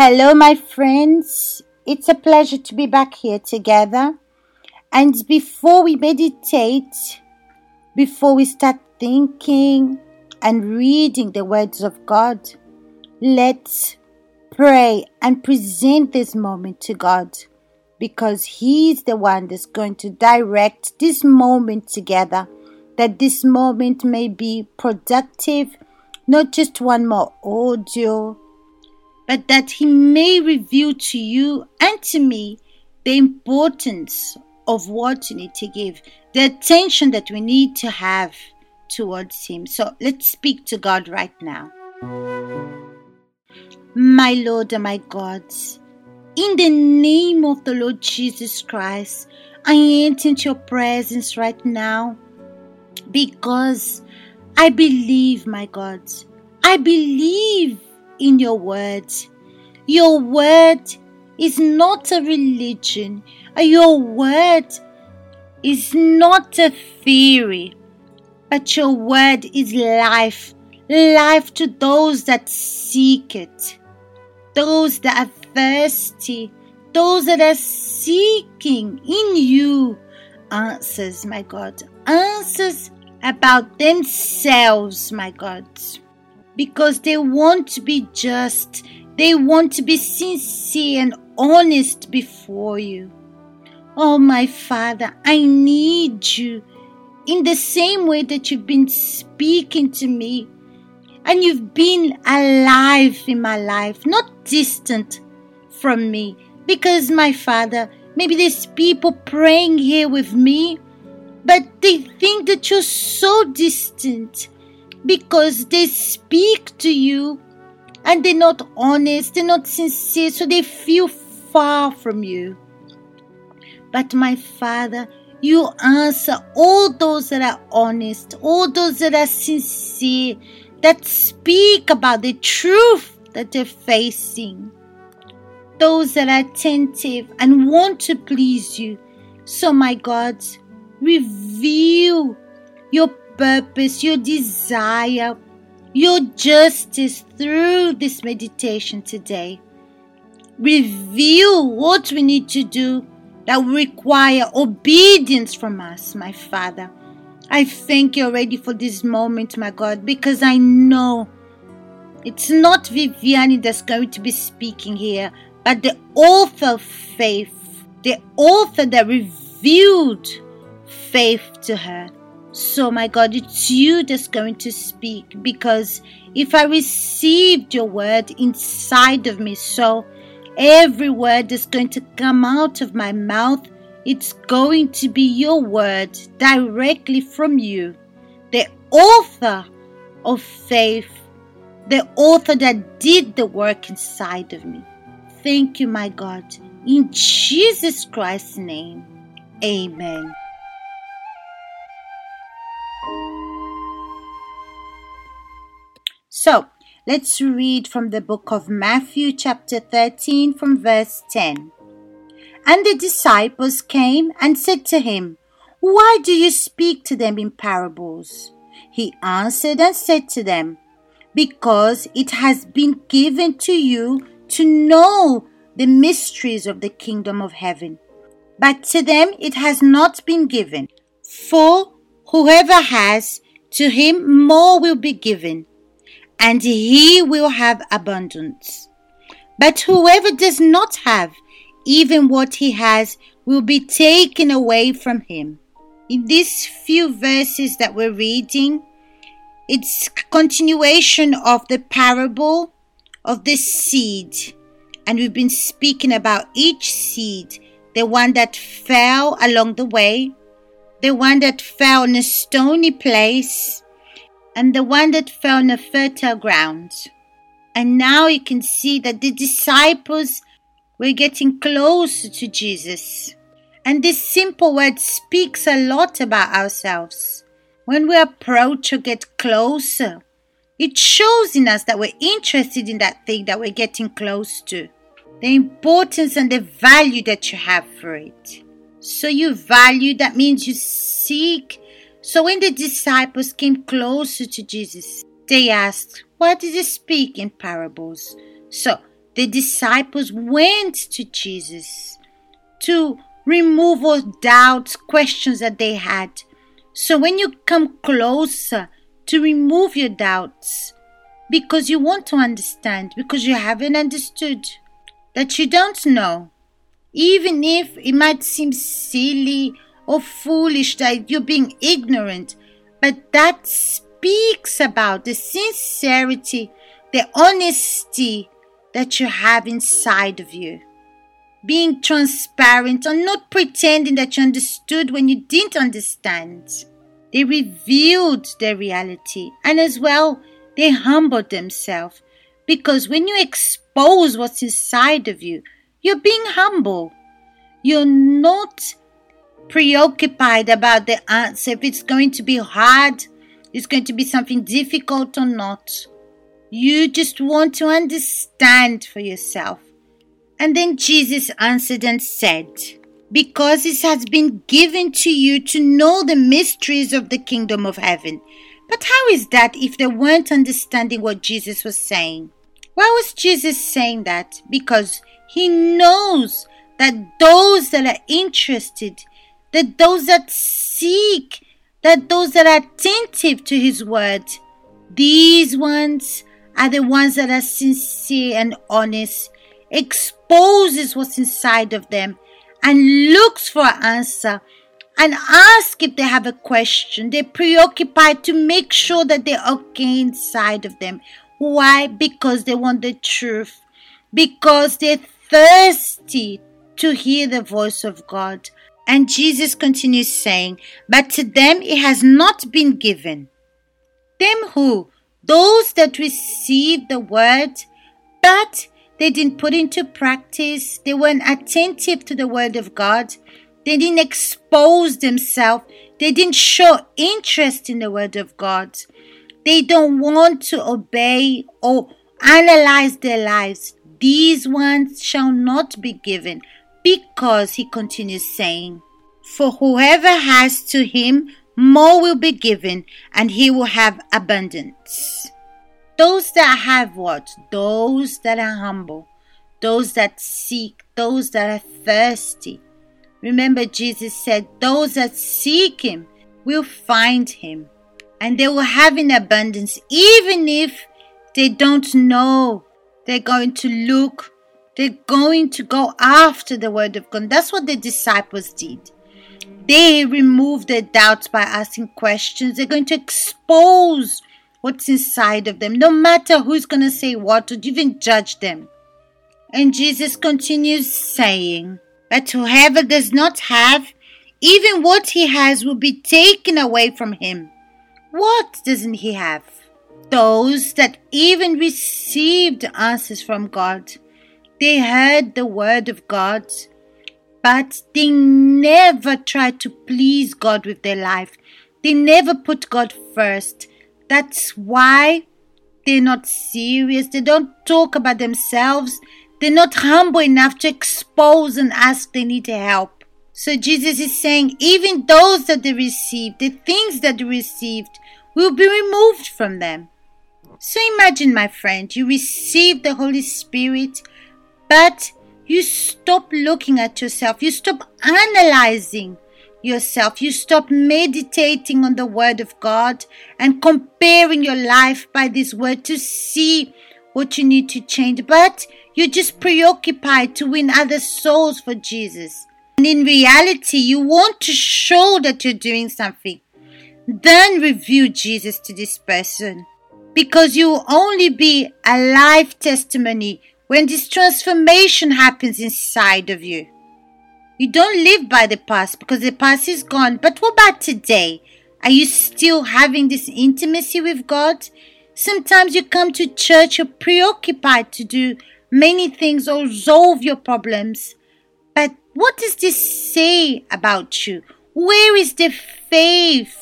Hello, my friends. It's a pleasure to be back here together. And before we meditate, before we start thinking and reading the words of God, let's pray and present this moment to God because He's the one that's going to direct this moment together, that this moment may be productive, not just one more audio but that He may reveal to you and to me the importance of what you need to give, the attention that we need to have towards Him. So let's speak to God right now. My Lord and my God, in the name of the Lord Jesus Christ, I enter into your presence right now because I believe, my God, I believe in your word. Your word is not a religion. Uh, your word is not a theory, but your word is life. Life to those that seek it, those that are thirsty, those that are seeking in you answers, my God. Answers about themselves, my God because they want to be just, they want to be sincere and honest before you. Oh, my Father, I need you in the same way that you've been speaking to me and you've been alive in my life, not distant from me. Because, my Father, maybe there's people praying here with me, but they think that you're so distant because they speak to you and they're not honest, they're not sincere, so they feel far from you. But my Father, you answer all those that are honest, all those that are sincere, that speak about the truth that they're facing, those that are attentive and want to please you. So, my God, reveal your purpose, your desire, your justice through this meditation today. Reveal what we need to do that will require obedience from us, my Father. I thank you already for this moment, my God, because I know it's not Viviani that's going to be speaking here, but the author of faith, the author that revealed faith to her. So, my God, it's you that's going to speak because if I received your word inside of me, so every word that's going to come out of my mouth, it's going to be your word directly from you, the author of faith, the author that did the work inside of me. Thank you, my God. In Jesus Christ's name, amen. So let's read from the book of Matthew, chapter 13, from verse 10. And the disciples came and said to him, Why do you speak to them in parables? He answered and said to them, Because it has been given to you to know the mysteries of the kingdom of heaven. But to them it has not been given. For whoever has, to him more will be given and he will have abundance. But whoever does not have, even what he has, will be taken away from him. In these few verses that we're reading, it's continuation of the parable of the seed. And we've been speaking about each seed the one that fell along the way, the one that fell in a stony place, and the one that fell on a fertile ground. And now you can see that the disciples were getting closer to Jesus. And this simple word speaks a lot about ourselves. When we approach or get closer, it shows in us that we're interested in that thing that we're getting close to. The importance and the value that you have for it. So you value, that means you seek so when the disciples came closer to Jesus, they asked, Why did he speak in parables? So the disciples went to Jesus to remove all doubts, questions that they had. So when you come closer to remove your doubts, because you want to understand, because you haven't understood, that you don't know, even if it might seem silly or foolish that you're being ignorant, but that speaks about the sincerity, the honesty that you have inside of you being transparent and not pretending that you understood when you didn't understand. They revealed their reality and as well they humbled themselves because when you expose what's inside of you, you're being humble. You're not preoccupied about the answer if it's going to be hard, it's going to be something difficult or not. You just want to understand for yourself. And then Jesus answered and said, Because it has been given to you to know the mysteries of the kingdom of heaven. But how is that if they weren't understanding what Jesus was saying? Why was Jesus saying that? Because he knows that those that are interested, that those that seek, that those that are attentive to his word, these ones are the ones that are sincere and honest exposes what's inside of them and looks for an answer and ask if they have a question. They're preoccupied to make sure that they're okay inside of them. Why? Because they want the truth. Because they're thirsty to hear the voice of God. And Jesus continues saying, But to them it has not been given. Them who? Those that receive the word, but they didn't put into practice. They weren't attentive to the word of God. They didn't expose themselves. They didn't show interest in the word of God. They don't want to obey or analyze their lives. These ones shall not be given because he continues saying, For whoever has to him, more will be given, and he will have abundance. Those that have what? Those that are humble, those that seek, those that are thirsty. Remember, Jesus said, Those that seek Him will find Him, and they will have in abundance, even if they don't know. They're going to look, they're going to go after the Word of God. That's what the disciples did. They remove their doubts by asking questions. They're going to expose what's inside of them, no matter who's going to say what or even judge them. And Jesus continues saying, But whoever does not have, even what he has will be taken away from him. What doesn't he have? Those that even received answers from God. They heard the word of God, but they never tried to please God with their life. They never put God first. That's why they're not serious. They don't talk about themselves. They're not humble enough to expose and ask they need help. So Jesus is saying, even those that they received, the things that they received, will be removed from them. So imagine, my friend, you receive the Holy Spirit, but you stop looking at yourself. You stop analyzing yourself. You stop meditating on the Word of God and comparing your life by this Word to see what you need to change. But you're just preoccupied to win other souls for Jesus. And in reality, you want to show that you're doing something. Then review Jesus to this person. Because you will only be a life testimony when this transformation happens inside of you. You don't live by the past because the past is gone. But what about today? Are you still having this intimacy with God? Sometimes you come to church, you're preoccupied to do many things or solve your problems. But what does this say about you? Where is the faith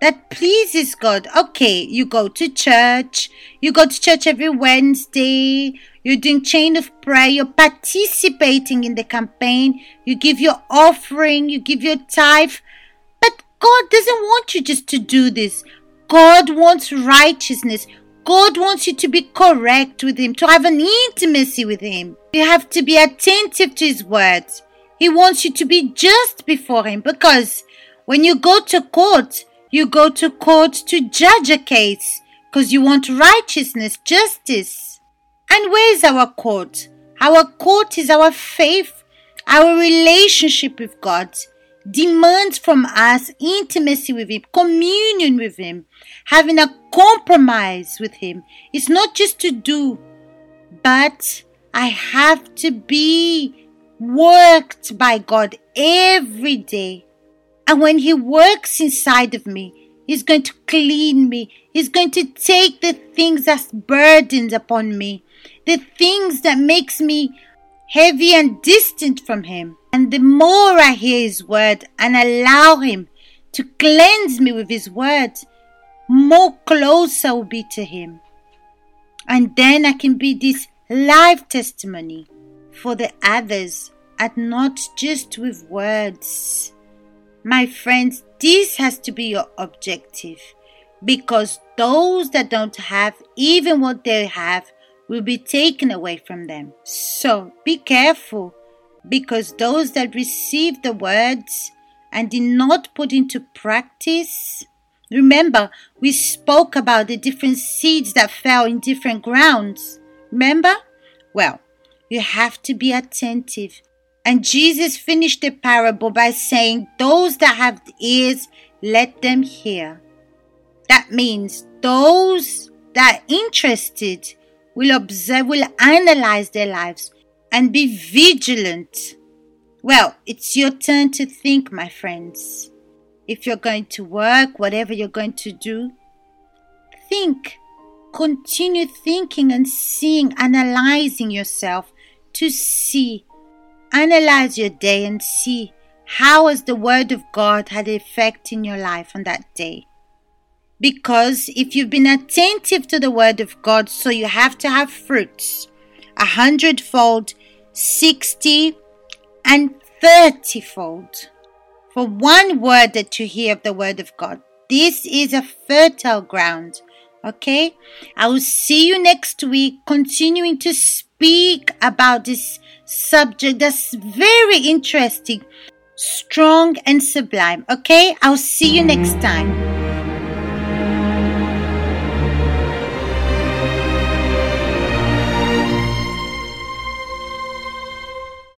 that pleases God? Okay, you go to church, you go to church every Wednesday, you're doing chain of prayer. You're participating in the campaign. You give your offering. You give your tithe. But God doesn't want you just to do this. God wants righteousness. God wants you to be correct with Him, to have an intimacy with Him. You have to be attentive to His words. He wants you to be just before Him because when you go to court, you go to court to judge a case because you want righteousness, justice. And where is our court? Our court is our faith, our relationship with God demands from us intimacy with Him, communion with Him, having a compromise with Him. It's not just to do, but I have to be worked by God every day. And when He works inside of me, He's going to clean me. He's going to take the things that's burdened upon me, the things that makes me heavy and distant from Him. And the more I hear His word and allow Him to cleanse me with His word, more close I will be to Him. And then I can be this live testimony for the others and not just with words. My friends, this has to be your objective because those that don't have even what they have will be taken away from them. So be careful because those that receive the words and did not put into practice, remember, we spoke about the different seeds that fell in different grounds. Remember? Well, you have to be attentive. And Jesus finished the parable by saying, Those that have ears, let them hear. That means those that are interested will observe, will analyze their lives and be vigilant. Well, it's your turn to think, my friends. If you're going to work, whatever you're going to do, think. Continue thinking and seeing, analyzing yourself to see. Analyze your day and see how has the Word of God had effect in your life on that day. Because if you've been attentive to the Word of God, so you have to have fruits a hundredfold, sixty, and thirtyfold. For one word that you hear of the Word of God, this is a fertile ground. Okay? I will see you next week, continuing to speak about this subject that's very interesting, strong, and sublime. Okay? I'll see you next time.